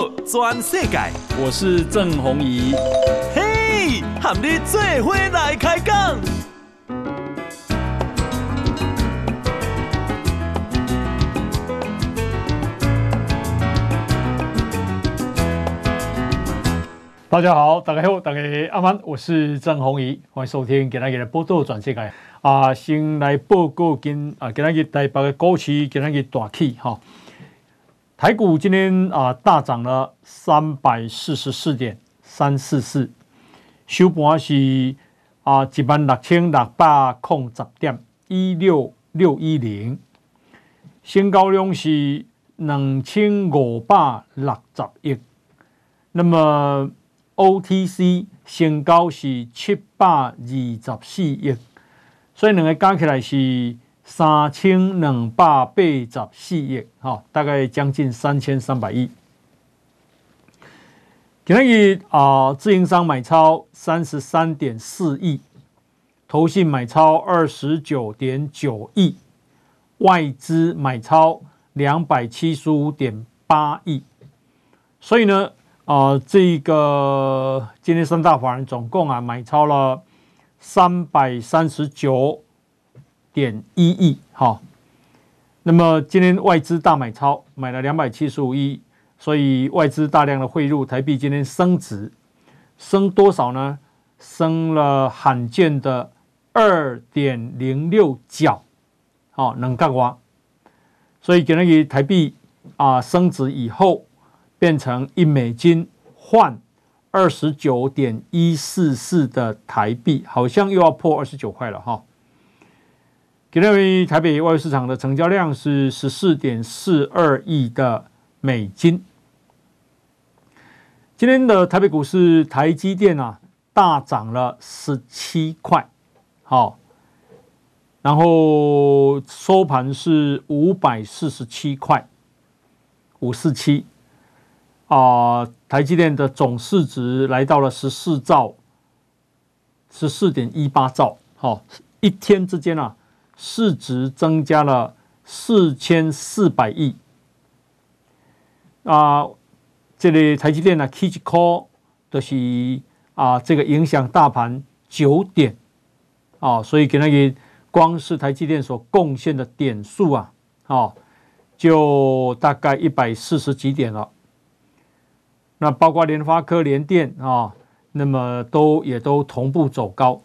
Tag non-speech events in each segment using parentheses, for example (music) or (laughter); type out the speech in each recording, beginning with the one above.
报全世界，我是郑宏仪。嘿，和你做伙来开讲。大家好，大家好，大家阿曼，我是郑宏仪，欢迎收听今天的报道全世界。啊，先来报告今啊，今天台北的股市今天大起哈。台股今天啊大涨了三百四十四点三四四，收盘是啊一万六千六百空十点一六六一零，成交量是两千五百六十亿。那么 OTC 成交是七百二十四亿，所以两个加起来是。三千两百八十四亿，哈，大概将近三千三百亿。今天啊，自营商买超三十三点四亿，投信买超二十九点九亿，外资买超两百七十五点八亿。所以呢，啊，这个今天三大法人总共啊买超了三百三十九。点一亿，好，那么今天外资大买超，买了两百七十五亿，所以外资大量的汇入台币，今天升值，升多少呢？升了罕见的二点零六角，好，能干哇？所以给那个台币啊升值以后，变成一美金换二十九点一四四的台币，好像又要破二十九块了哈。今天台北外汇市场的成交量是十四点四二亿的美金。今天的台北股市，台积电啊大涨了十七块，好，然后收盘是五百四十七块，五四七啊，台积电的总市值来到了十四兆，十四点一八兆，好，一天之间啊。市值增加了四千四百亿啊！这里台积电呢，K 一 call 都是啊，这个影响大盘九点啊，所以给那个光是台积电所贡献的点数啊，啊，就大概一百四十几点了。那包括联发科、联电啊，那么都也都同步走高。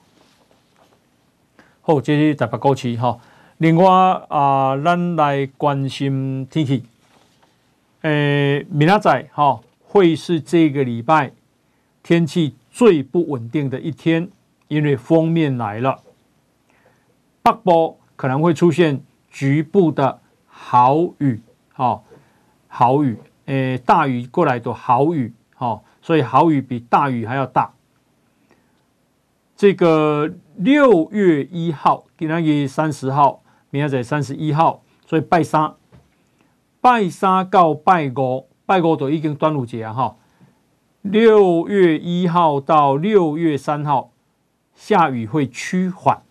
好，这是台北股市哈。另外啊，咱来关心天气。诶，明仔哈会是这个礼拜天气最不稳定的一天，因为锋面来了，北部可能会出现局部的豪雨，哈，豪雨，诶，大雨过来的豪雨，哈，所以豪雨比大雨还要大。这个六月一号，今天是三十号，明天在三十一号，所以拜三，拜三到拜五，拜五都已经端午节啊哈。六月一号到六月三号，下雨会趋缓，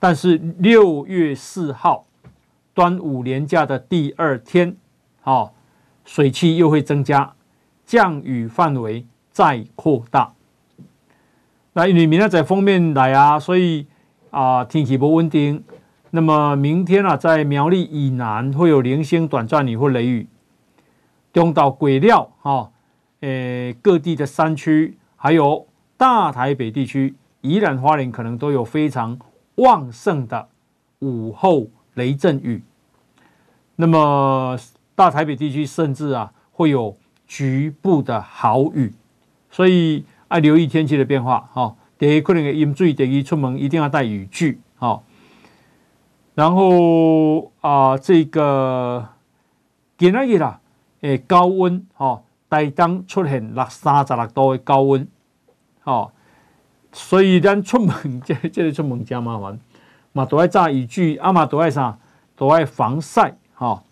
但是六月四号，端午连假的第二天，好，水汽又会增加，降雨范围再扩大。那因为明天在封面来啊，所以啊天气不稳定。那么明天啊，在苗栗以南会有零星短暂雨或雷雨。中岛、鬼料哈，诶各地的山区，还有大台北地区，宜兰花莲可能都有非常旺盛的午后雷阵雨。那么大台北地区甚至啊会有局部的豪雨，所以。要留意天气的变化，哈。第一，可能饮水，第二，出门一定要带雨具，哈。然后啊，这个今日啦，诶，高温，哈，台东出现六三十六度的高温，哈。所以咱出门，(laughs) 这这里出门真麻烦，嘛都爱带雨具，啊嘛都爱啥，都爱防晒，哈。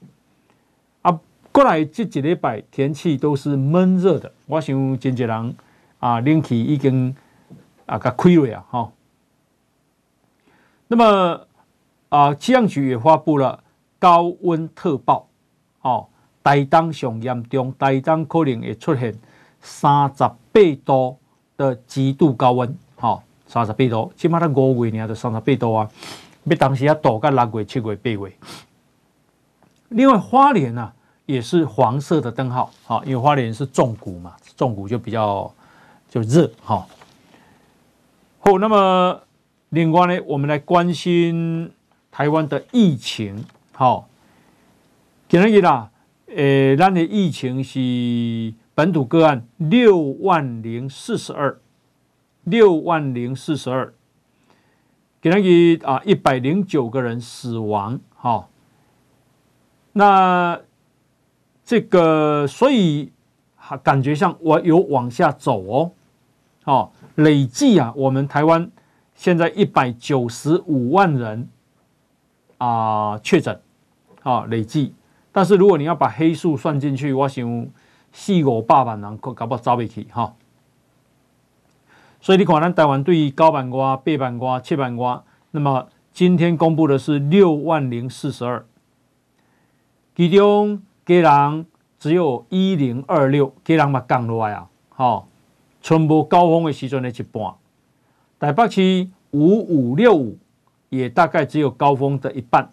啊，过来这几礼拜天气都是闷热的，我想真济人。啊，冷气已经啊，给开了啊，哈。那么啊，气象局也发布了高温特报，哦，台东上严重，台东可能会出现三十八度的极度高温，好，三十八度，起码在五月呢，就三十八度啊，要当时要到六月、七月、八月。另外，花莲呢、啊、也是黄色的灯号，好，因为花莲是重谷嘛，重谷就比较就热，好。好，那么另外呢，我们来关心台湾的疫情，好，今日啦，诶，咱的疫情是本土个案六万零四十二，六万零四十二，今日啊一百零九个人死亡，好。那这个，所以感觉上我有往下走哦，哦，累计啊，我们台湾现在一百九十五万人啊确诊，啊累计，但是如果你要把黑数算进去，我想四五百万人搞不招不起哈。所以你看，咱台湾对于九万多、八万多、七板瓜，那么今天公布的是六万零四十二。其中，基隆只有一零二六，基隆嘛降落来啊，好，全部高峰的时阵的一半。台北市五五六五，也大概只有高峰的一半。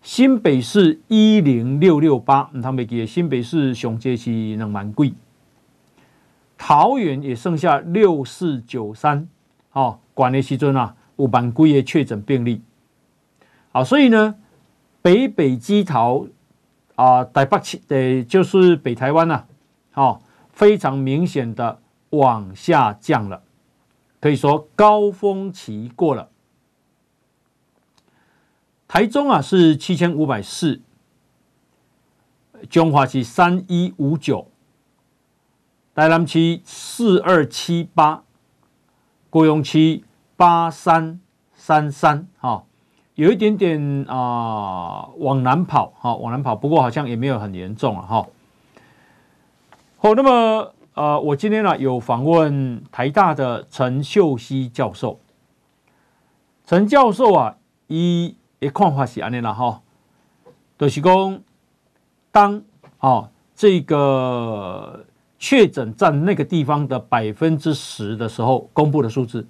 新北市一零六六八，他们记得新北市上街是两万贵。桃园也剩下六四九三，好，管的时阵啊，有万贵的确诊病例。好，所以呢。北北基桃啊，台北区的就是北台湾呐，好，非常明显的往下降了，可以说高峰期过了。台中啊是七千五百四，彰化区三一五九，台南区四二七八，高雄区八三三三，哈。有一点点啊、往南跑，哈，往南跑，不过好像也没有很严重了，哈。好，那么呃，我今天呢有访问台大的陈秀熙教授，陈教授啊，一一看法是安尼啦，哈，就是讲当啊这个确诊占那个地方的百分之十的时候公布的数字，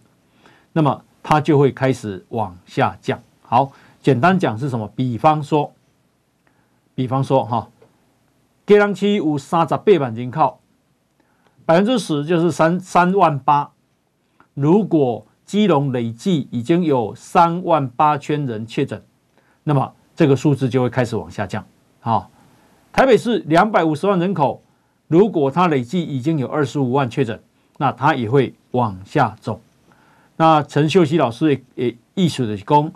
那么它就会开始往下降。好，简单讲是什么？比方说，比方说哈，基隆区有三十八万人口，百分之十就是三三万八。如果基隆累计已经有三万八千人确诊，那么这个数字就会开始往下降。好，台北市两百五十万人口，如果它累计已经有二十五万确诊，那它也会往下走。那陈秀熙老师也也意思的讲。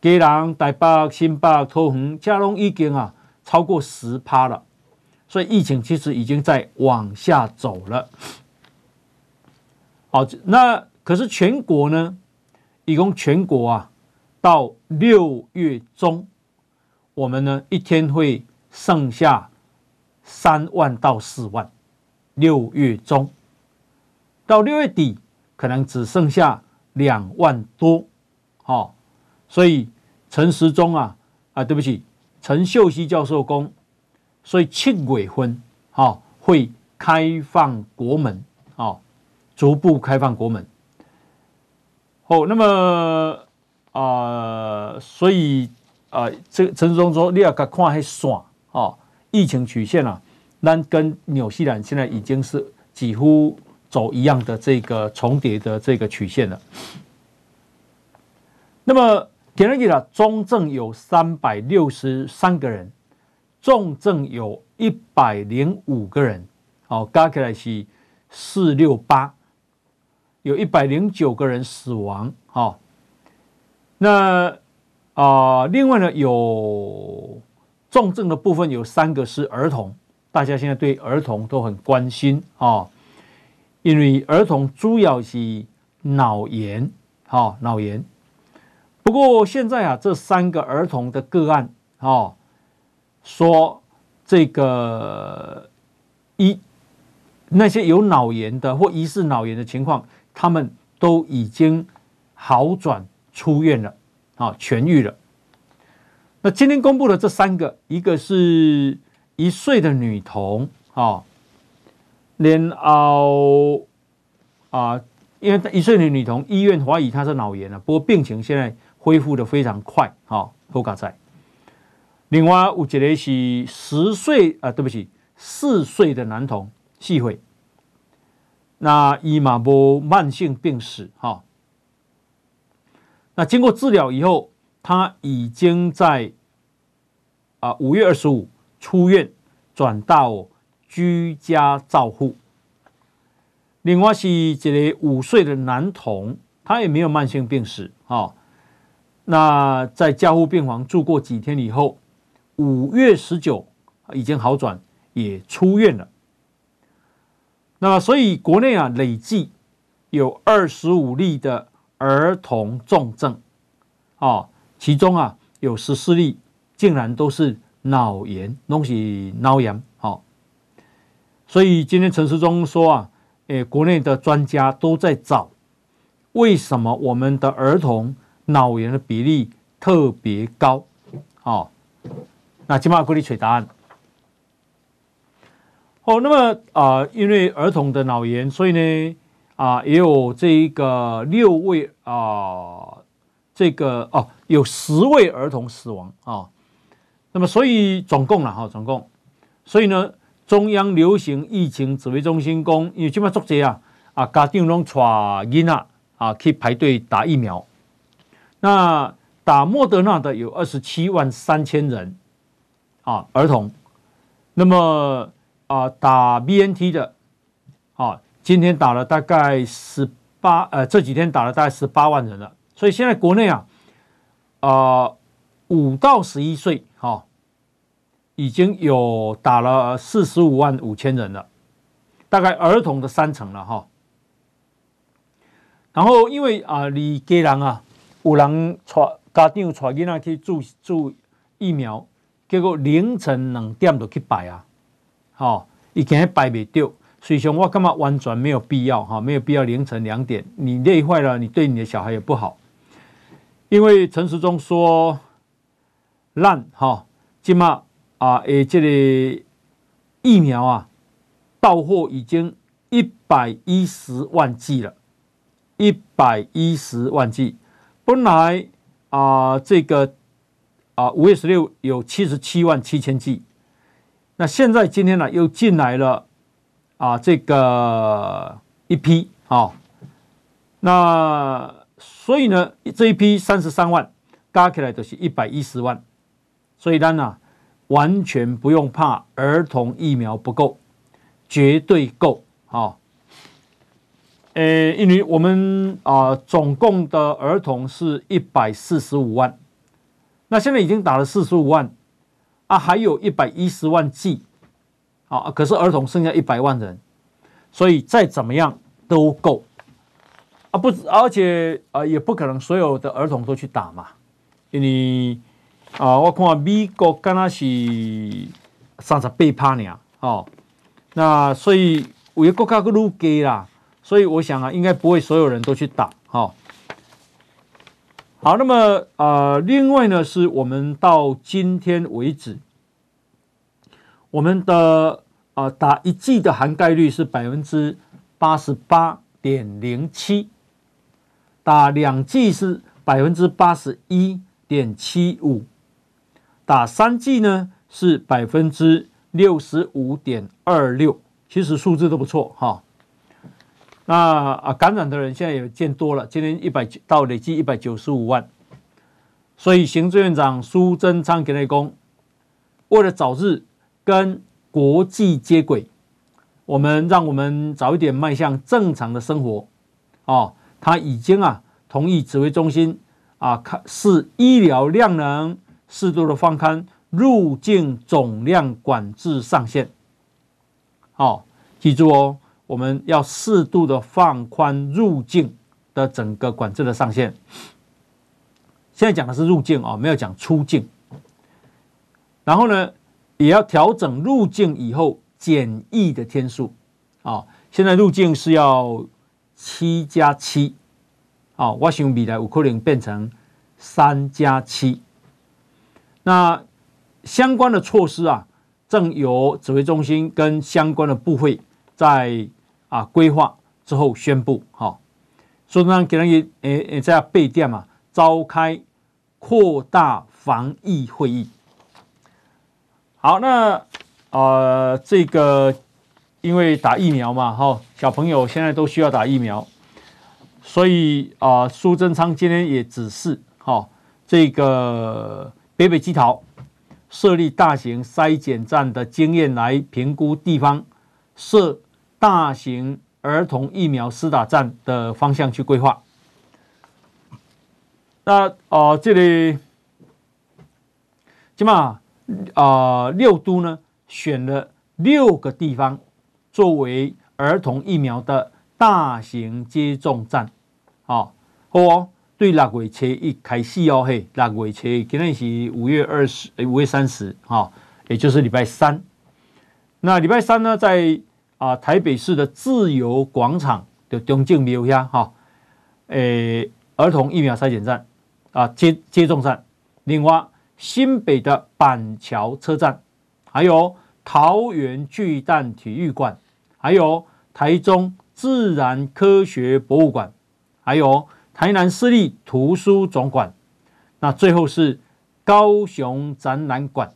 基隆、台北、新北、桃园、嘉隆已经啊超过十趴了，所以疫情其实已经在往下走了。好，那可是全国呢？一共全国啊，到六月中，我们呢一天会剩下三万到四万。六月中到六月底，可能只剩下两万多。好。所以陈时中啊啊，对不起，陈秀熙教授公，所以七月份啊会开放国门啊，逐步开放国门。好，那么啊，所以啊，这陈时中说，你要看看那线啊，疫情曲线啊，那跟纽西兰现在已经是几乎走一样的这个重叠的这个曲线了。那么。今日啦，中正有三百六十三个人，重症有一百零五个人，哦，加起来是四六八，有一百零九个人死亡，哦，那啊、另外呢，有重症的部分有三个是儿童，大家现在对儿童都很关心、哦，因为儿童主要是脑炎，哦，脑炎。不过现在啊，这三个儿童的个案，哦，说这个一那些有脑炎的或疑似脑炎的情况，他们都已经好转出院了，啊，痊愈了。那今天公布的这三个，一个是一岁的女童啊，然后啊，因为一岁的女童，医院怀疑她是脑炎了，不过病情现在恢复的非常快，好，好加在。另外有一个是十岁啊，对不起，四岁的男童细会，那伊嘛无慢性病史哈。那经过治疗以后，他已经在啊五月二十五出院，转到居家照护。另外是一个五岁的男童，他也没有慢性病史哈。那在加护病房住过几天以后。五月十九已经好转，也出院了。那么，所以国内啊累计有二十五例的儿童重症，啊，其中啊有十四例竟然都是脑炎，东西脑炎。好，所以今天陈时中说啊，诶，国内的专家都在找为什么我们的儿童脑炎的比例特别高，啊。那起码给你取答案。哦，那么啊、因为儿童的脑炎，所以呢啊、也有这一个六位啊、这个哦，有十位儿童死亡啊、那么，所以总共了哈，总共，所以呢，中央流行疫情指挥中心公，因为起码做这啊啊，家长拢带囡仔啊去排队打疫苗。那打莫德纳的有二十七万三千人。啊，儿童，那么啊，打 BNT 的，啊，今天打了大概十八，呃，这几天打了大概十八万人了，所以现在国内啊，啊，五到十一岁，哈，已经有打了四十五万五千人了，大概儿童的三成了，哈。然后因为啊，你家人啊，有人带家长带囡仔去注注疫苗。结果凌晨两点就去拜啊，好，已经排不掉。所以我感觉完全没有必要哈，没有必要凌晨两点，你累坏了，你对你的小孩也不好。因为陈时中说烂哈，起码啊，诶，这个疫苗啊，到货已经一百一十万剂了，一百一十万剂，本来啊，这个。啊，五月十六有七十七万七千剂，那现在今天呢又进来了啊，这个一批啊，那所以呢这一批三十三万加起来都是一百一十万，所以呢完全不用怕儿童疫苗不够，绝对够啊！呃，因为我们啊总共的儿童是一百四十五万。那现在已经打了四十五万啊，还有一百一十万剂啊，可是儿童剩下一百万人，所以再怎么样都够。啊，不，而且啊也不可能所有的儿童都去打嘛，因为啊，我看美国刚刚是三十八趴呢，哦，那所以有些国家都给啦，所以我想啊，应该不会所有人都去打，好，那么呃，另外呢，是我们到今天为止，我们的呃打一剂的含盖率是百分之八十八点零七，打两剂是百分之八十一点七五，打三剂呢是百分之六十五点二六，其实数字都不错哈。那啊，感染的人现在也见多了，今天一百到累计一百九十五万，所以行政院长苏贞昌给内功，为了早日跟国际接轨，我们让我们早一点迈向正常的生活，哦，他已经啊同意指挥中心啊，看视医疗量能适度的放宽入境总量管制上限，哦，记住哦。我们要适度的放宽入境的整个管制的上限。现在讲的是入境啊，没有讲出境。然后呢，也要调整入境以后检疫的天数啊。现在入境是要七加七啊，我想未来有可能变成三加七。那相关的措施啊，正由指挥中心跟相关的部会在啊规划之后宣布。好，所以呢，给人也诶诶在备电嘛，召开扩大防疫会议。好，那呃这个因为打疫苗嘛，哈，小朋友现在都需要打疫苗，所以啊，苏贞昌今天也指示，哈，这个北北基桃。设立大型筛检站的经验来评估地方设大型儿童疫苗施打站的方向去规划。那啊，这里起码啊，六都呢选了六个地方作为儿童疫苗的大型接种站，好，好哦。对六月初一开始哦，嘿，六月初今天是五月二十，五月三十，哈，也就是礼拜三。那礼拜三呢，在啊台北市的自由广场的中正庙下，哈，诶，儿童疫苗筛检站啊接接种站。另外，新北的板桥车站，还有桃园巨蛋体育馆，还有台中自然科学博物馆，还有。台南市立图书总馆，那最后是高雄展览馆，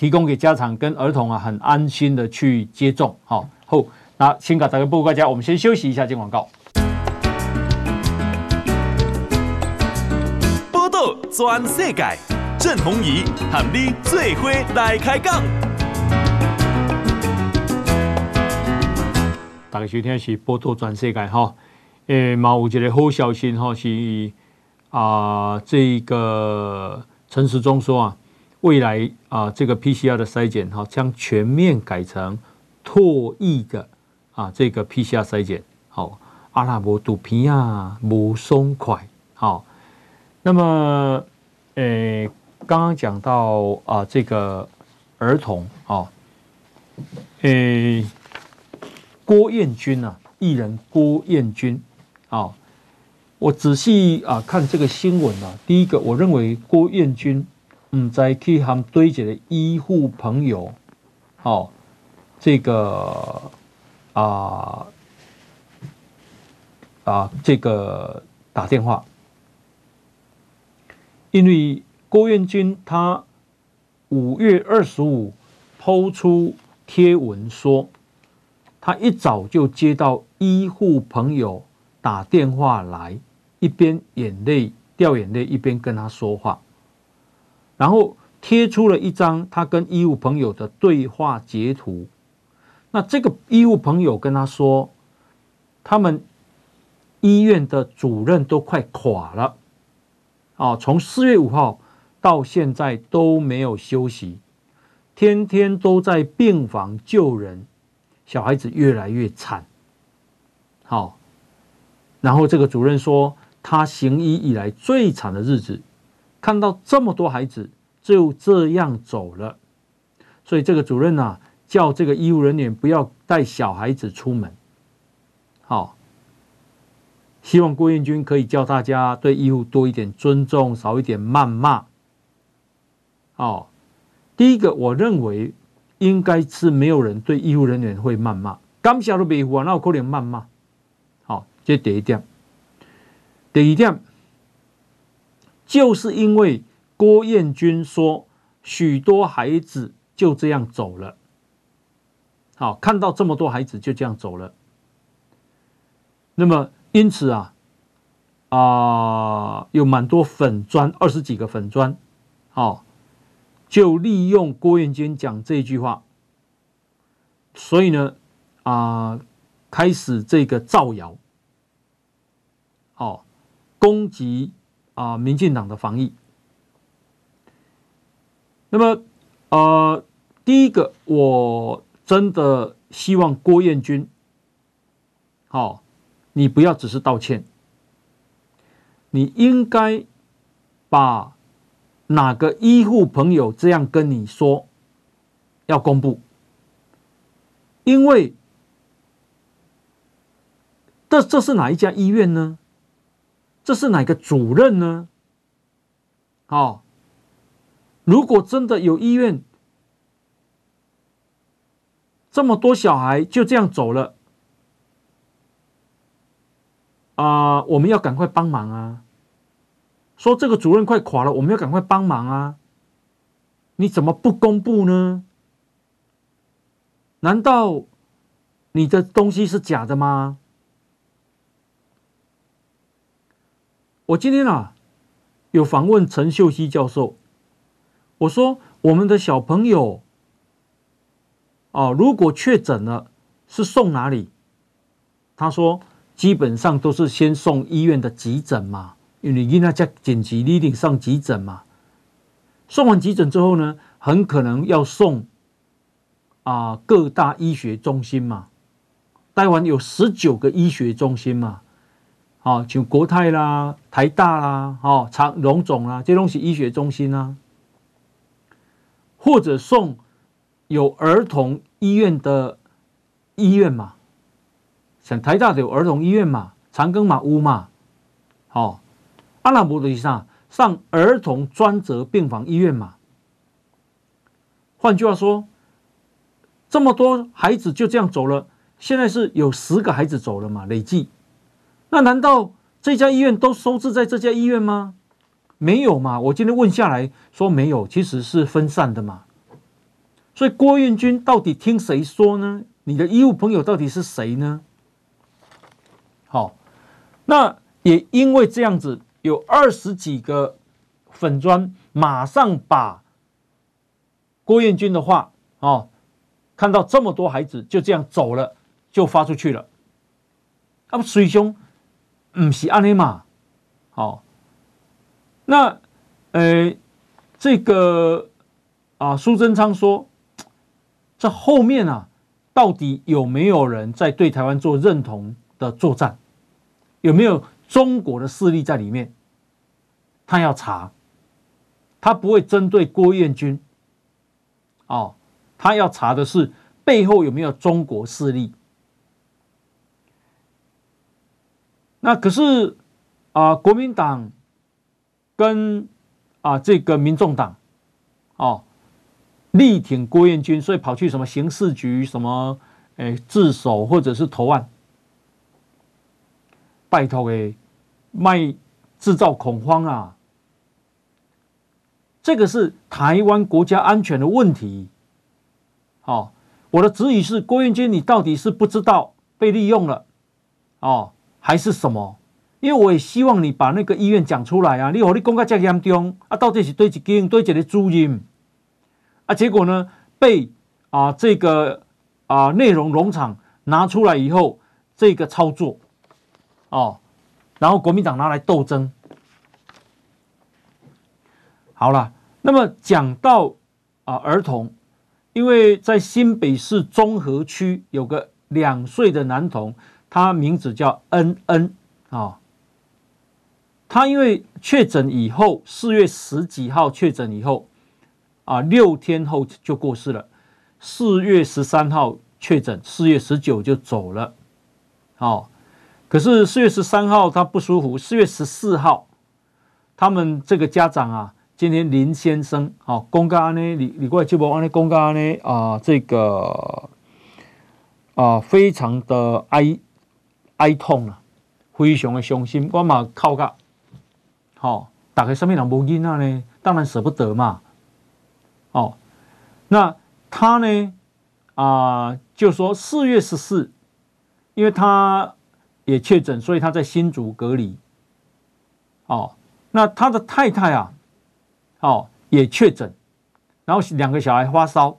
提供给家长跟儿童啊很安心的去接种。好，后那先给大家报告大家，我们先休息一下，进广告。报道全世界，郑弘仪和你最伙来开讲。大家收听的是报道全世界哈。诶，嘛有一个好消息哈，是啊，这个陈时中说啊，未来啊，这个 PCR 的筛检哈，将全面改成唾液的啊，这个 PCR 筛检。好，阿拉伯肚皮啊，不松快。好，那么诶，刚刚讲到啊，这个儿童啊，诶，郭彦均啊，艺人郭彦均。好，我仔细啊看这个新闻啊，第一个，我认为郭彦均嗯在去和对接的医护朋友，哦，这个啊啊这个打电话，因为郭彦军他五月二十五抛出贴文说，他一早就接到医护朋友。打电话来，一边眼泪掉眼泪，一边跟他说话，然后贴出了一张他跟医务朋友的对话截图。那这个医务朋友跟他说，他们医院的主任都快垮了，啊，从四月五号到现在都没有休息，天天都在病房救人，小孩子越来越惨，好。然后这个主任说，他行医以来最惨的日子，看到这么多孩子就这样走了，所以这个主任呐、啊，叫这个医务人员不要带小孩子出门。好，希望郭彦军可以教大家对医护多一点尊重，少一点谩骂。好，第一个我认为应该是没有人对医护人员会谩骂，刚下都别胡啊，那有可能谩骂。好这第一点，第一点，就是因为郭彦军说许多孩子就这样走了，好，看到这么多孩子就这样走了，那么因此啊，啊、有蛮多粉砖，二十几个粉砖，好，就利用郭彦军讲这句话，所以呢，啊、呃，开始这个造谣。哦，攻击啊，民进党的防疫。那么，呃，第一个，我真的希望郭彦军，好、你不要只是道歉，你应该把哪个医护朋友这样跟你说，要公布，因为这这是哪一家医院呢？这是哪个主任呢？哦，如果真的有医院这么多小孩就这样走了啊、我们要赶快帮忙啊！说这个主任快垮了，我们要赶快帮忙啊！你怎么不公布呢？难道你的东西是假的吗？我今天啊，有访问陈秀熙教授，我说我们的小朋友。啊，如果确诊了，是送哪里？他说，基本上都是先送医院的急诊嘛，因为你那家紧急，你一定上急诊嘛。送完急诊之后呢，很可能要送啊、各大医学中心嘛。台湾有十九个医学中心嘛，啊，像国泰啦、台大啦、哦长荣总啦，这东西医学中心啊，或者送。有儿童医院的医院嘛，像台大的有儿童医院嘛，长庚嘛有嘛，好，阿拉伯的以上上儿童专责病房医院嘛。换句话说，这么多孩子就这样走了，现在是有十个孩子走了嘛，累计。那难道这家医院都收治在这家医院吗？没有嘛，我今天问下来说没有，其实是分散的嘛。所以郭彦军到底听谁说呢？你的医务朋友到底是谁呢？好，那也因为这样子，有二十几个粉砖马上把郭彦军的话哦，看到这么多孩子就这样走了，就发出去了。那么水兄，不是安尼嘛？好，那呃，这个啊，苏贞昌说。这后面啊，到底有没有人在对台湾做认同的作战？有没有中国的势力在里面？他要查，他不会针对郭彦均，哦，他要查的是背后有没有中国势力。那可是啊，国民党跟啊这个民众党，哦。力挺郭彦军，所以跑去什么刑事局、什么诶自首或者是投案，拜托诶，卖制造恐慌啊！这个是台湾国家安全的问题。好，我的质疑是郭彦军，你到底是不知道被利用了哦，还是什么？因为我也希望你把那个医院讲出来啊！你和你讲个这严重啊，到底是对一间对一个主任？啊，结果呢，被啊这个啊内容农场拿出来以后，这个操作哦，然后国民党拿来斗争。好了，那么讲到啊儿童，因为在新北市中和区有个两岁的男童，他名字叫恩恩啊，他因为确诊以后，四月十几号确诊以后。啊，六天后就过世了。四月十三号确诊，四月十九就走了。哦，可是四月十三号他不舒服，四月十四号，他们这个家长啊，今天林先生，哦，公告呢，你你过来接我，安呢公告呢，啊，这个啊，非常的哀哀痛啊，非常的伤心。我嘛靠个，好、哦，大概什么人无囡仔呢？当然舍不得嘛。哦，那他呢？啊、就说四月十四，因为他也确诊，所以他在新竹隔离。哦，那他的太太啊，哦也确诊，然后两个小孩发烧，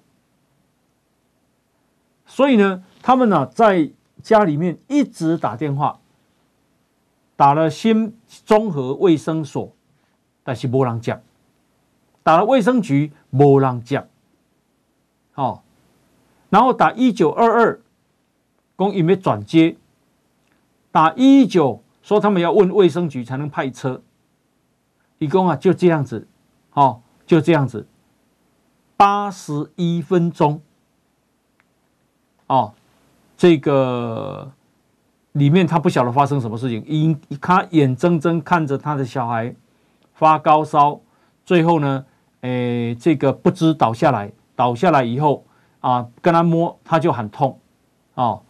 所以呢，他们呢在家里面一直打电话，打了新综合卫生所，但是没人接。打了卫生局，没人接，好，然后打一九二二，讲有没有转接，打一九，说他们要问卫生局才能派车，一共啊就这样子，好，就这样子，八十一分钟，哦，这个里面他不晓得发生什么事情，因他眼睁睁看着他的小孩发高烧，最后呢。诶，这个不知倒下来，倒下来以后，啊跟他摸，他就很痛哦，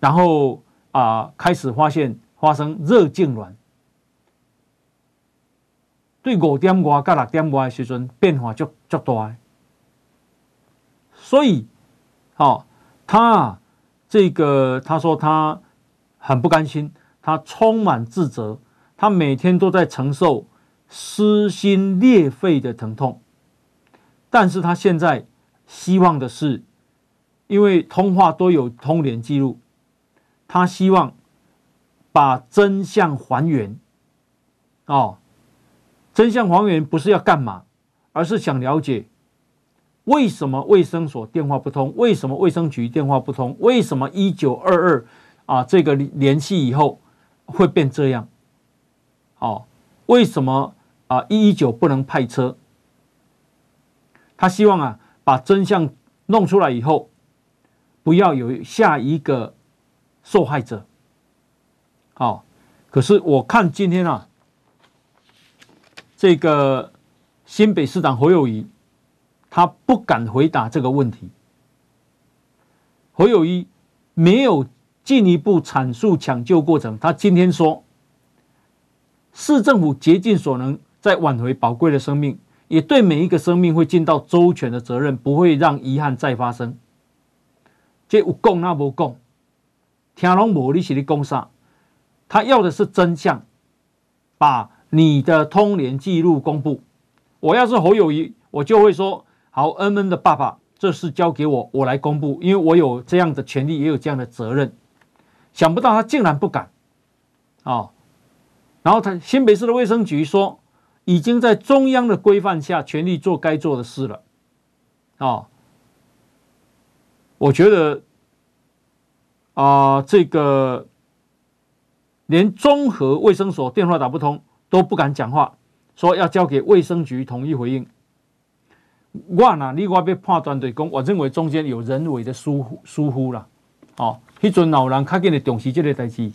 然后啊开始发现发生热痉挛，对五点外到六点外的时阵变化就就大，所以哦他啊这个他说他很不甘心，他充满自责，他每天都在承受撕心裂肺的疼痛。但是他现在希望的是，因为通话都有通联记录，他希望把真相还原。哦，真相还原不是要干嘛，而是想了解为什么卫生所电话不通，为什么卫生局电话不通，为什么一九二二啊这个联系以后会变这样？哦，为什么啊一一九不能派车？他希望啊，把真相弄出来以后，不要有下一个受害者。好，可是我看今天啊，这个新北市长侯友宜，他不敢回答这个问题。侯友宜没有进一步阐述抢救过程。他今天说，市政府竭尽所能在挽回宝贵的生命。也对每一个生命会尽到周全的责任，不会让遗憾再发生。这有讲那无讲，听拢无你是咧讲啥？他要的是真相，把你的通联记录公布。我要是侯友宜，我就会说：好，恩恩的爸爸，这事交给我，我来公布，因为我有这样的权利，也有这样的责任。想不到他竟然不敢，哦，然后他新北市的卫生局说。已经在中央的规范下，全力做该做的事了，啊、我觉得啊、这个连综合卫生所电话打不通都不敢讲话，说要交给卫生局统一回应。我呢，你我要判断对公，我认为中间有人为的疏忽疏忽了，哦，一尊老人看见的重视这个代志，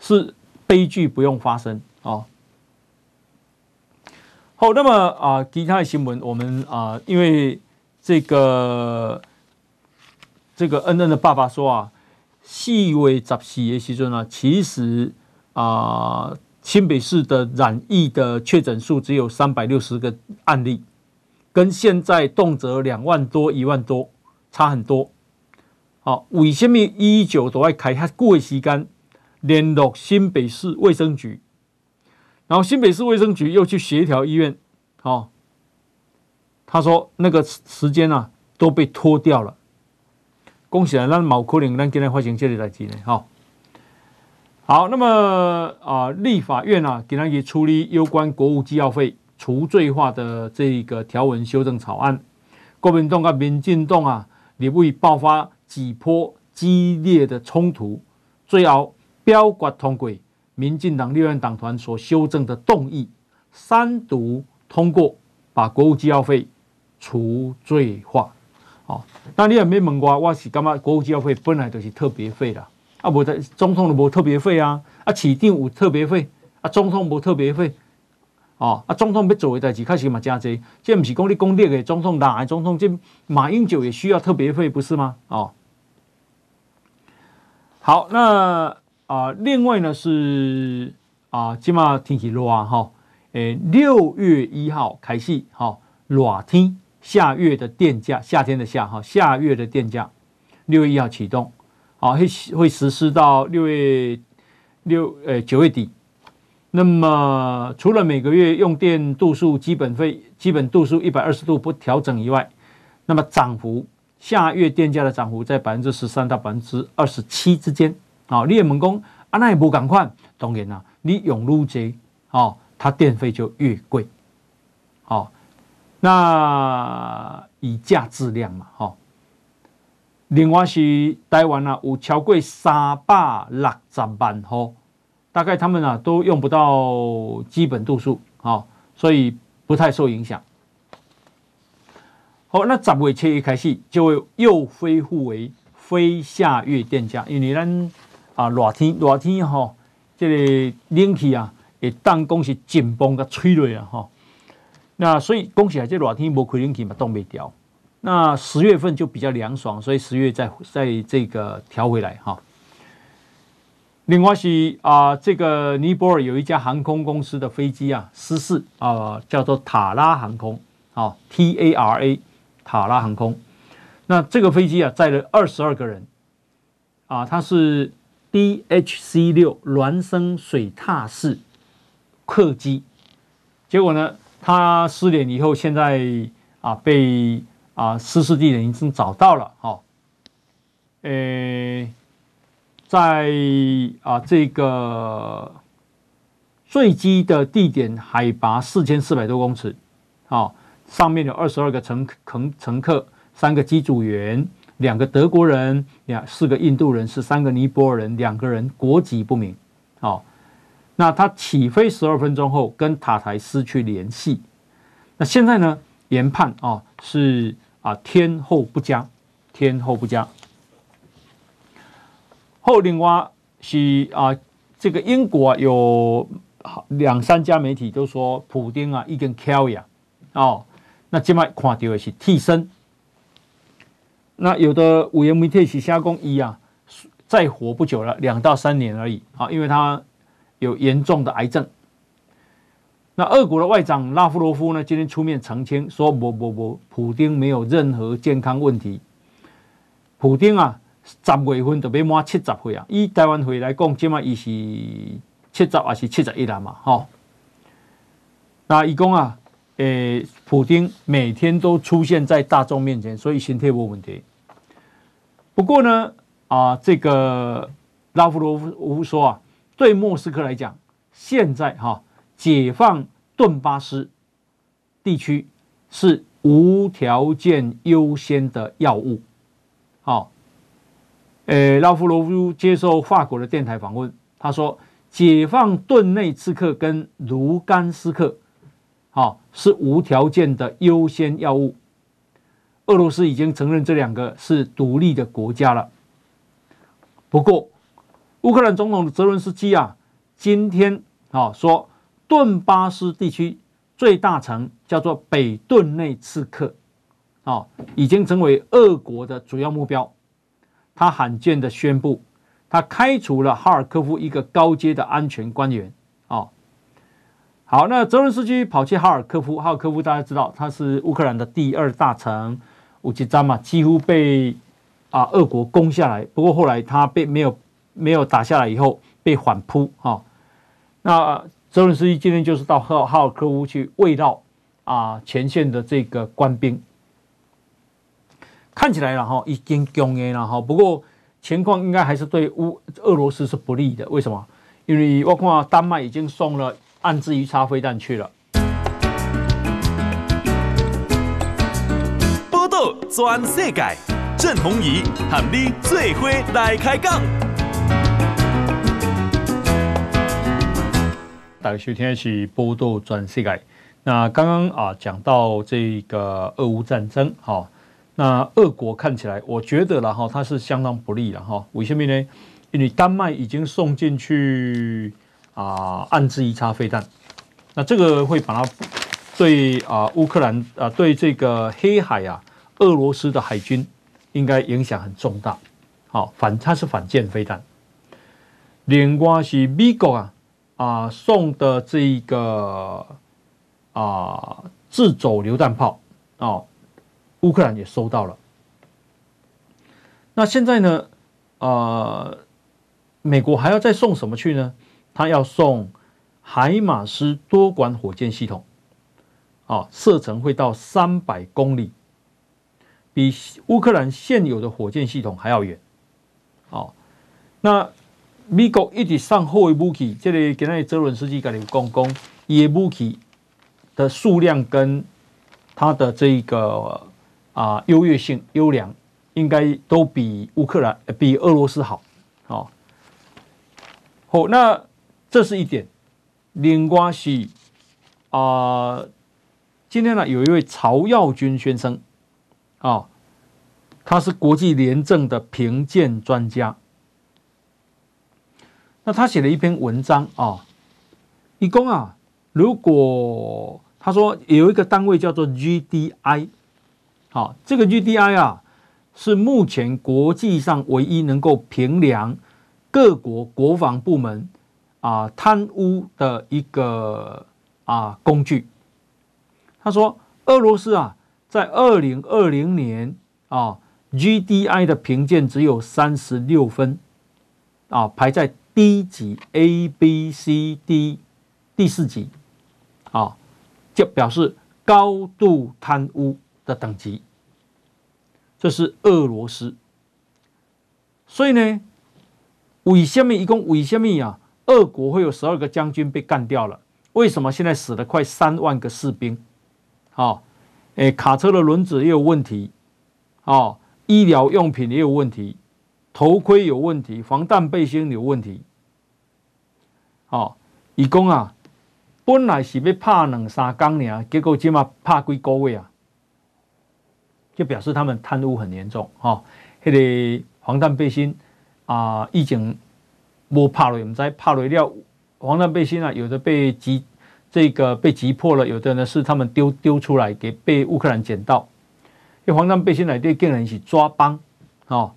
是悲剧不用发生，哦。好，那么啊、其他的新闻，我们啊、因为这个这个恩恩的爸爸说啊，细微杂细的时阵呢，其实啊、呃，新北市的染疫的确诊数只有三百六十个案例，跟现在动辄两万多、一万多差很多。好，为什么一九都要开遐久的时间联络新北市卫生局？然后新北市卫生局又去协调医院，哦，他说那个时间啊都被拖掉了。恭喜啊，那毛可能咱今天发生这里代志呢，哈。好，那么啊、立法院啊，给他也处理有关国务机要费除罪化的这个条文修正草案。国民党跟民进党啊，立委爆发几波激烈的冲突，最后表决通过。民进党立院党团所修正的动议，三读通过，把国务机要费除罪化。哦，那你也没问我，我是感觉国务机要费本来就是特别费啦。啊，无的总统都无特别费啊，啊，起定有特别费，啊，总统无特别费。哦，啊，总统要做的代志，开始嘛加济，这不是讲你讲列的总统，哪个总统这马英九也需要特别费，不是吗？哦，好，那。啊，另外呢是啊，今嘛天气热啊哈，诶，六月一号开始哈，热天下月的电价，夏天的夏哈，下月的电价，六月一号启动，啊，会会实施到六月六诶九月底。那么除了每个月用电度数基本费基本度数一百二十度不调整以外，那么涨幅下月电价的涨幅在百分之十三到百分之二十七之间。好，你也猛讲，啊，那也不赶快，当然啦，你用越多，哦，它电费就越贵，好，那以价质量嘛，哈。另外是台湾啊，有超过三百六十万户，大概他们啊都用不到基本度数，啊，所以不太受影响。好，那十月七日开始就会又恢复为非下月电价，因为咱。啊，热天热天吼，这个冷气啊，会当讲是紧绷甲吹落啊吼。那所以讲起来，这热天无开冷气嘛，冻未调。那十月份就比较凉爽，所以十月再再这个调回来哈。另外是啊，这个尼泊尔有一家航空公司的飞机啊失事啊，叫做塔拉航空啊，T A R A 塔拉航空。那这个飞机啊载了二十二个人啊，它是 D H C 六孪生水獭式客机。结果呢，它失联以后，现在啊被啊失事地点已经找到了哈。诶。在啊，这个坠机的地点海拔四千四百多公尺，啊，上面有二十二个乘乘乘客，三个机组员，两个德国人，两四个印度人，十三个尼泊尔人，两个人国籍不明。哦，那他起飞十二分钟后跟塔台失去联系，那现在呢，研判啊是啊天候不佳，天候不佳。后另外是啊，这个英国有两三家媒体都说，普丁啊已经翘呀哦，那今麦看到的是替身。那有的五言媒体是瞎公一啊，再活不久了，两到三年而已啊，因为他有严重的癌症。那俄国的外长拉夫罗夫呢，今天出面澄清说，不不不，普丁没有任何健康问题，普丁啊。十月份就要满七十岁啊！以台湾岁来讲，即马伊是七十还是七十一了嘛？吼，那伊讲啊，诶、普丁每天都出现在大众面前，所以身体无问题。不过呢，啊，这个拉夫罗夫说啊，对莫斯科来讲，现在哈、解放顿巴斯地区是无条件优先的要务，好、诶，拉夫罗夫接受法国的电台访问，他说：“解放顿内茨克跟卢甘斯克，好是无条件的优先要务。俄罗斯已经承认这两个是独立的国家了。不过，乌克兰总统泽伦斯基啊，今天啊说，顿巴斯地区最大城叫做北顿内茨克，啊，已经成为俄国的主要目标。”他罕见的宣布，他开除了哈尔科夫一个高阶的安全官员。哦，好，那泽伦斯基跑去哈尔科夫，哈尔科夫大家知道，它是乌克兰的第二大城，乌吉扎嘛，几乎被啊俄国攻下来。不过后来他被没有没有打下来以后，被反扑。哈，那泽伦斯基今天就是到哈哈尔科夫去慰劳啊前线的这个官兵。看起来了哈，已经强硬了哈。不过情况应该还是对乌俄罗斯是不利的。为什么？因为我看丹麦已经送了暗之鱼叉飞弹去了。报道全世界，郑弘仪和你最伙来开讲。大家收听的是报道全世界。那刚刚啊讲到这个俄乌战争哈。那俄国看起来，我觉得了哈，它是相当不利了哈。为什么呢？因为丹麦已经送进去啊暗之鱼叉飞弹，那这个会把它对啊乌克兰啊对这个黑海啊俄罗斯的海军应该影响很重大。好，反它是反舰飞弹。另外是美国啊啊送的这一个啊自走榴弹炮啊。乌克兰也收到了，那现在呢？呃，美国还要再送什么去呢？他要送海马斯多管火箭系统，啊，射程会到三百公里，比乌克兰现有的火箭系统还要远。哦，那美国一直上后一武器，这里给那泽伦斯基跟你讲讲，伊的武器的数量跟他的这个。啊，优越性、优良，应该都比乌克兰、比俄罗斯好。好，好，那这是一点。另外是啊，今天呢，有一位曹耀军先生啊，他是国际廉政的评鉴专家。那他写了一篇文章啊，一共啊，如果他说有一个单位叫做 GDI。好，这个 GDI 啊，是目前国际上唯一能够评量各国国防部门啊贪污的一个啊工具。他说，俄罗斯啊，在二零二零年啊，GDI 的评鉴只有三十六分，啊，排在 D 级 A B C D 第四级，啊，就表示高度贪污的等级。这是俄罗斯，所以呢，为什么一共为什么啊？俄国会有十二个将军被干掉了？为什么现在死了快三万个士兵？好，诶，卡车的轮子也有问题，哦，医疗用品也有问题，头盔有问题，防弹背心有问题。好，一共啊，本来是要拍两三工呢，结果起码拍几个月啊。就表示他们贪污很严重哈，那个防弹背心啊，已经没怕了，我们在怕了料防弹背心啊，有的被击这个被击破了，有的呢是他们丢丢出来给被乌克兰捡到。因为防弹背心来对更人一起抓帮哦。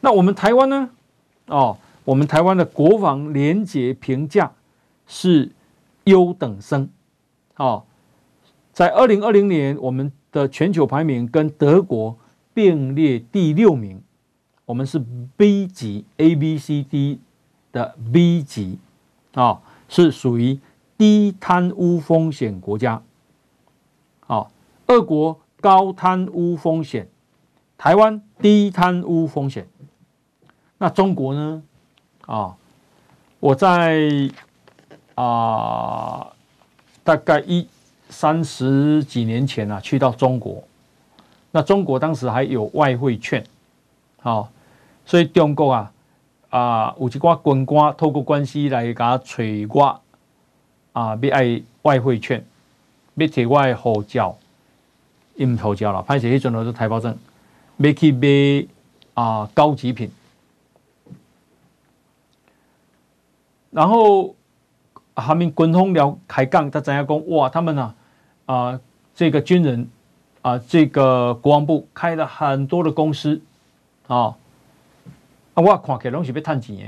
那我们台湾呢？哦，我们台湾的国防廉洁评价是优等生。哦，在二零二零年我们。的全球排名跟德国并列第六名，我们是 B 级 A B C D 的 B 级啊，是属于低贪污风险国家。好，俄国高贪污风险，台湾低贪污风险。那中国呢？啊，我在啊，大概一。三十几年前啊，去到中国，那中国当时还有外汇券，好，所以中国啊啊有一挂军官透过关系来给他催我啊，要爱外汇券，要提我的护照，伊唔护照了，拍起迄阵都是台胞证，要去买啊高级品，然后。他们军方聊开讲，他怎样讲？哇，他们啊，啊、呃，这个军人啊、呃，这个国防部开了很多的公司啊，啊，我看起来拢是要赚钱的。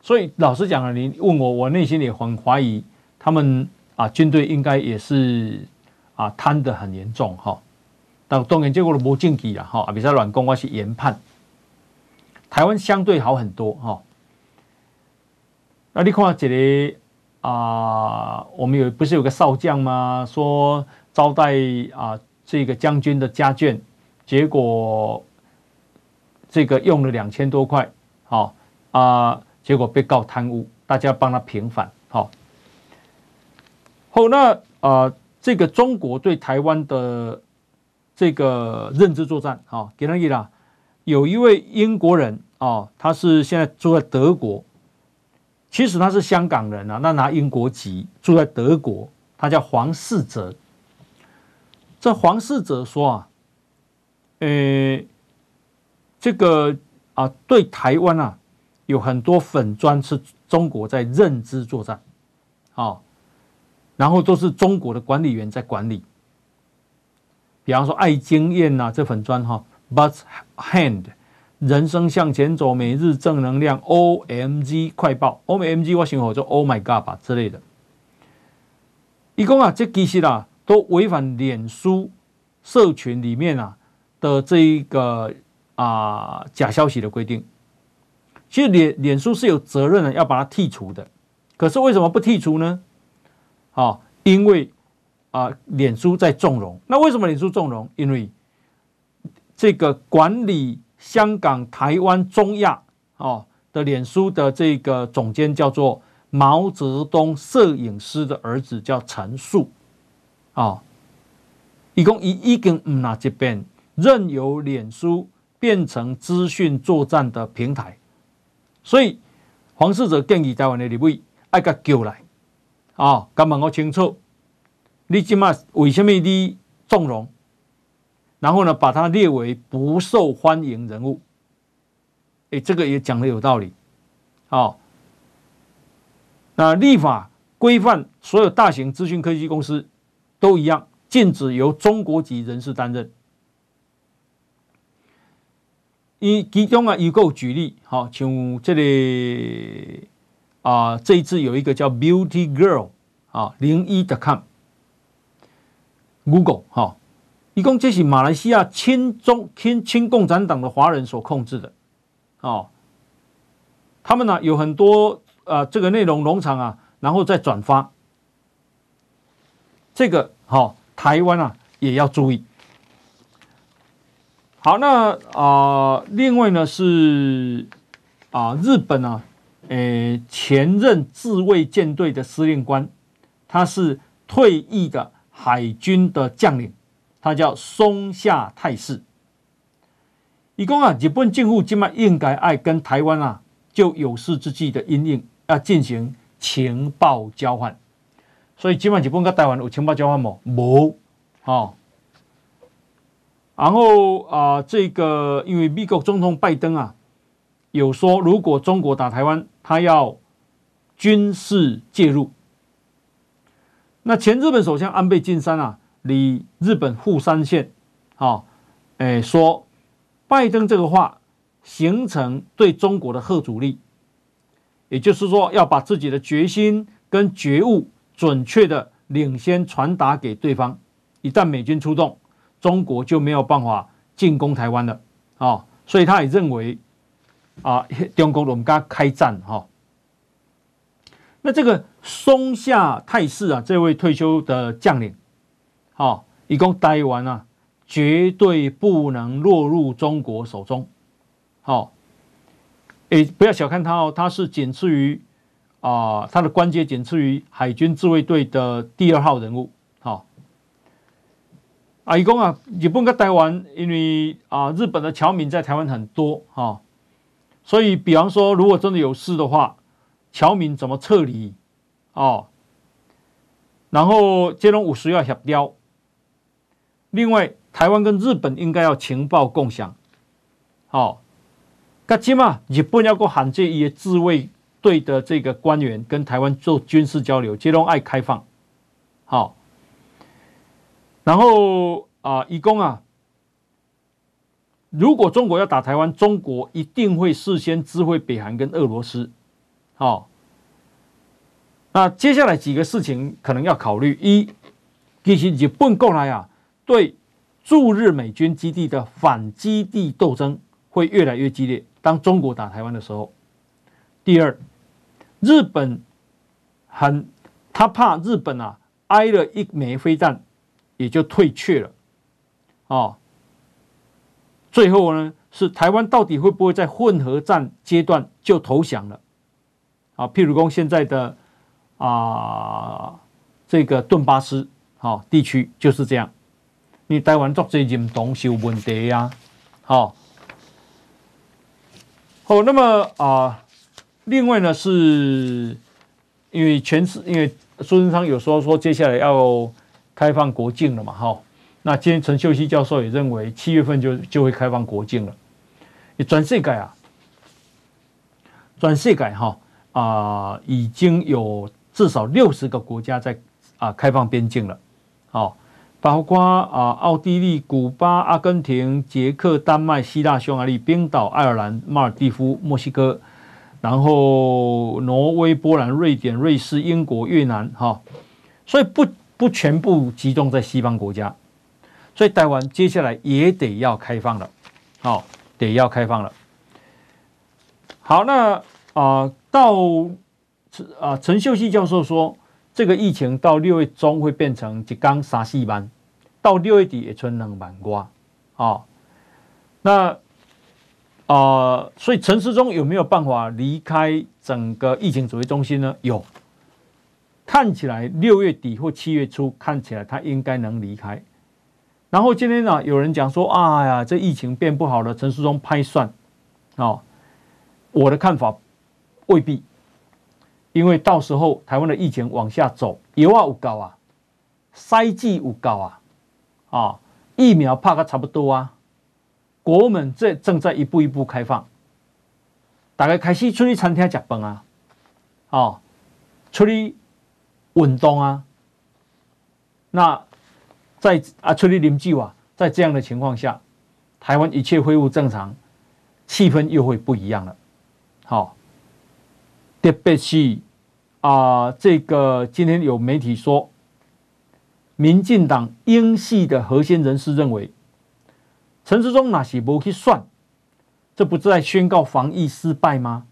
所以老实讲啊，你问我，我内心也很怀疑，他们啊，军队应该也是啊贪得很严重哈。但当然结果都无证据了哈，啊，别再乱讲，我是研判。台湾相对好很多哈。那你看这里啊，我们有不是有个少将吗？说招待啊这个将军的家眷，结果这个用了两千多块，好啊，结果被告贪污，大家帮他平反，好。好，那啊，这个中国对台湾的这个认知作战，好，给他一啦，有一位英国人啊，他是现在住在德国。其实他是香港人啊，那拿英国籍住在德国，他叫黄世泽。这黄世泽说啊，呃，这个啊，对台湾啊，有很多粉专是中国在认知作战，啊，然后都是中国的管理员在管理。比方说爱经验呐，这粉专哈，But Hand。人生向前走，每日正能量，OMG 快报，OMG 我想好就 Oh my God 吧之类的。一共啊，这其实啊，都违反脸书社群里面啊的这一个啊假消息的规定。其实脸脸书是有责任的，要把它剔除的。可是为什么不剔除呢？啊，因为啊，脸书在纵容。那为什么脸书纵容？因为这个管理。香港、台湾、中亚哦的脸书的这个总监叫做毛泽东摄影师的儿子叫陈树哦，一共一一根唔拿这边任由脸书变成资讯作战的平台，所以黄世泽建议台湾的立委爱个叫来啊，敢问我清楚，你今麦为什么你纵容？然后呢，把他列为不受欢迎人物。哎，这个也讲得有道理。好，那立法规范所有大型资讯科技公司都一样，禁止由中国籍人士担任。以其中啊，有个举例，好，像这里啊，这一次有一个叫 Beauty Girl 啊，零一的 .com，Google 哈，一共这是马来西亚亲中亲亲共产党的华人所控制的，哦，他们呢有很多啊这个内容农场啊，然后再转发，这个好，台湾啊也要注意。好，那啊、另外呢是啊、日本啊，诶、呃，前任自卫舰队的司令官，他是退役的海军的将领，他叫松下泰士。一共啊，日本政府今晚应该爱跟台湾啊，就有事之际的因应要进行情报交换，所以今晚日本跟台湾有情报交换冇？冇，哦。然后啊、呃，这个因为美国总统拜登啊，有说如果中国打台湾，他要军事介入。那前日本首相安倍晋三啊，离日本富山县，啊，哎说拜登这个话形成对中国的吓阻力，也就是说要把自己的决心跟觉悟准确的领先传达给对方，一旦美军出动。中国就没有办法进攻台湾了啊，所以他也认为啊，中国我们跟他开战哈。那这个松下泰士啊，这位退休的将领，啊，一共待完啊，绝对不能落入中国手中。好，诶，不要小看他哦，他是仅次于啊，他的官阶仅次于海军自卫队的第二号人物。好啊，一共啊，日本跟台湾，因为啊，日本的侨民在台湾很多哈，所以比方说，如果真的有事的话，侨民怎么撤离？哦，然后这种五十要协调。另外，台湾跟日本应该要情报共享。好，那起码日本要过喊这一些自卫队的这个官员跟台湾做军事交流，这种爱开放。好。然后啊，一共啊，如果中国要打台湾，中国一定会事先知会北韩跟俄罗斯。好，那接下来几个事情可能要考虑：一，其实日本过来啊，对驻日美军基地的反基地斗争会越来越激烈。当中国打台湾的时候，第二，日本很他怕日本啊挨了一枚飞弹。也就退却了，哦，最后呢，是台湾到底会不会在混合战阶段就投降了？啊，譬如说现在的啊这个顿巴斯好地区就是这样，你台湾作这认同是有问题呀，好，好，那么啊，另外呢，是因为全是因为苏贞昌有说说接下来要。开放国境了嘛？哈，那今天陈秀熙教授也认为七月份就就会开放国境了。你全世界啊，转世界哈啊，已经有至少六十个国家在啊开放边境了。好，包括啊奥地利、古巴、阿根廷、捷克、丹麦、希腊、匈牙利、冰岛、爱尔兰、马尔地夫、墨西哥，然后挪威、波兰、瑞典、瑞士、英国、越南。哈，所以不。不全部集中在西方国家，所以台湾接下来也得要开放了，好，得要开放了。好，那啊、到啊，陈秀熙教授说，这个疫情到六月中会变成一缸沙细班，到六月底也存两万瓜，啊，那啊、所以陈世忠有没有办法离开整个疫情指挥中心呢？有。看起来六月底或七月初，看起来他应该能离开。然后今天呢，有人讲说：“啊呀，这疫情变不好了。”陈世忠拍算，哦，我的看法未必，因为到时候台湾的疫情往下走，有啊有高啊，筛剂有高啊，啊，疫苗怕个差不多啊，国门这正在一步一步开放，大家开始出去餐厅吃饭啊，哦，出去。运动啊，那在啊，出去啉酒啊，在这样的情况下，台湾一切恢复正常，气氛又会不一样了。好，特别是啊，这个今天有媒体说，民进党英系的核心人士认为，陈时中那是不去算，这不是在宣告防疫失败吗？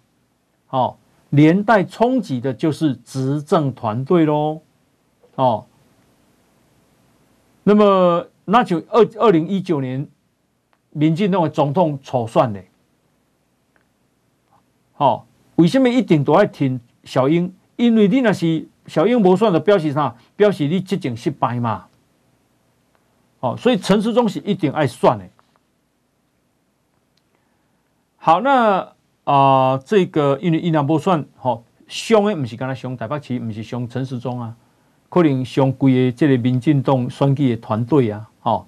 好，连带冲击的就是执政团队喽。哦，那么那就二二零一九年，民进党总统初选呢？好，为什么一定都要挺小英？因为你那是小英无选的，表示啥？表示你执政失败嘛。哦，所以陈时中是一定爱选的。好，那啊、呃，这个因为伊两波算好，凶的不是跟他凶，台北市不是凶陈时中啊，可能凶贵的这个民进党选举的团队啊，好，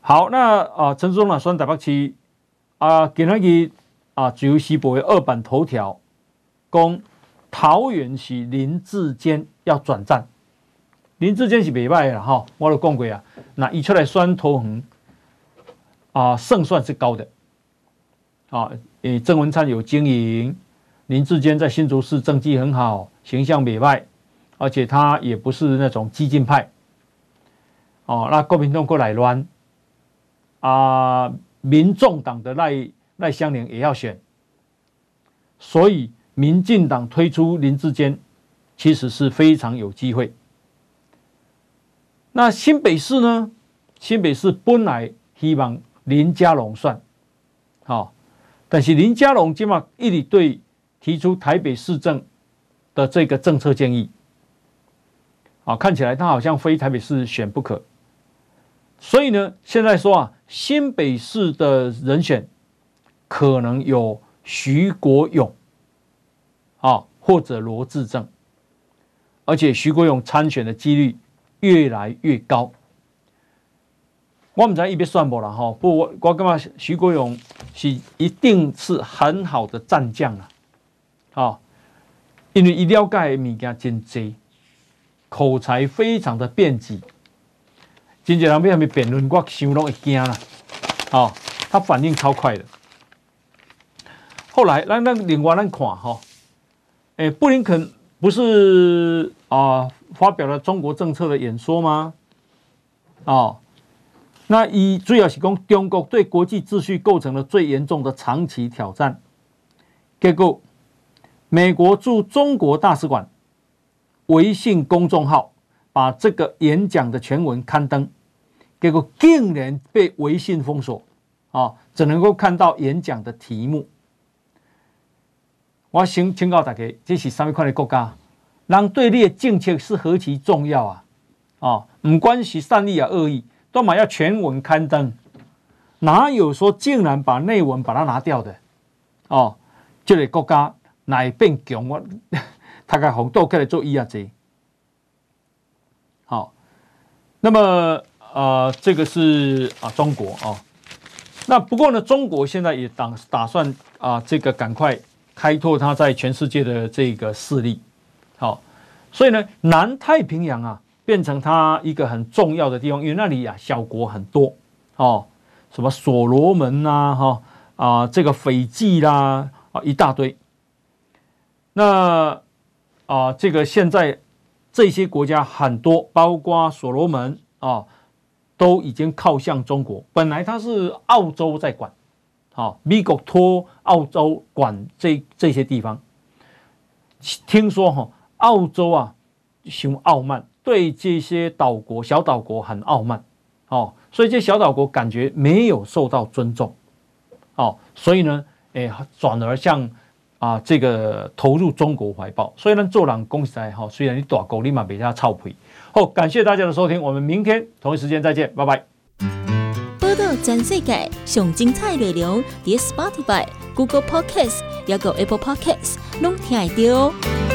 好，那啊，陈时中啊，选台北市啊，今仔日啊，自由时报的二版头条，讲桃园是林志坚要转战，林志坚是袂歹的哈，我都讲过啊，那一出来选桃园。啊，胜算是高的，啊，诶，郑文灿有经营，林志坚在新竹市政绩很好，形象美外，而且他也不是那种激进派，哦，那国民党过来乱，啊，民众党的赖赖香伶也要选，所以民进党推出林志坚，其实是非常有机会。那新北市呢？新北市本来希望。林佳龙算好，但是林佳龙今嘛一直对提出台北市政的这个政策建议，啊，看起来他好像非台北市选不可，所以呢，现在说啊，新北市的人选可能有徐国勇，啊，或者罗志政，而且徐国勇参选的几率越来越高。我们在一边算不了哈，不，我我干嘛？徐国勇是一定是很好的战将啊，因为一了解物件真多，口才非常的便捷，真济人要咪辩论，我想拢会惊啦，好，他反应超快的。后来，那那另外咱看哈，哎，布林肯不是啊发表了中国政策的演说吗？哦。那以主要是讲中国对国际秩序构成了最严重的长期挑战。结果，美国驻中国大使馆微信公众号把这个演讲的全文刊登，结果竟然被微信封锁，啊，只能够看到演讲的题目。我先请告大家，这是什么款的国家？人对你的政策是何其重要啊！啊，不管是善意啊恶意。都嘛要全文刊登，哪有说竟然把内文把它拿掉的？哦，这个国家哪变强？我 (laughs) 大概红豆开来做一啊子。好，那么呃，这个是啊中国啊、哦。那不过呢，中国现在也打打算啊，这个赶快开拓它在全世界的这个势力。好，所以呢，南太平洋啊。变成它一个很重要的地方，因为那里、啊、小国很多哦，什么所罗门呐，哈啊，这个斐济啦啊一大堆。那啊，这个现在这些国家很多，包括所罗门啊，都已经靠向中国。本来它是澳洲在管，啊，美国托澳洲管这这些地方。听说哈，澳洲啊，凶傲慢。对这些岛国、小岛国很傲慢，哦，所以这小岛国感觉没有受到尊重，哦，所以呢，诶，转而向啊这个投入中国怀抱。所以呢，做人恭喜在哈，虽然你大狗立马比较臭皮。好，感谢大家的收听，我们明天同一时间再见，拜拜。全世界上精彩内容，伫 Spotify、Google Podcasts，还有 Apple Podcasts，拢听得到。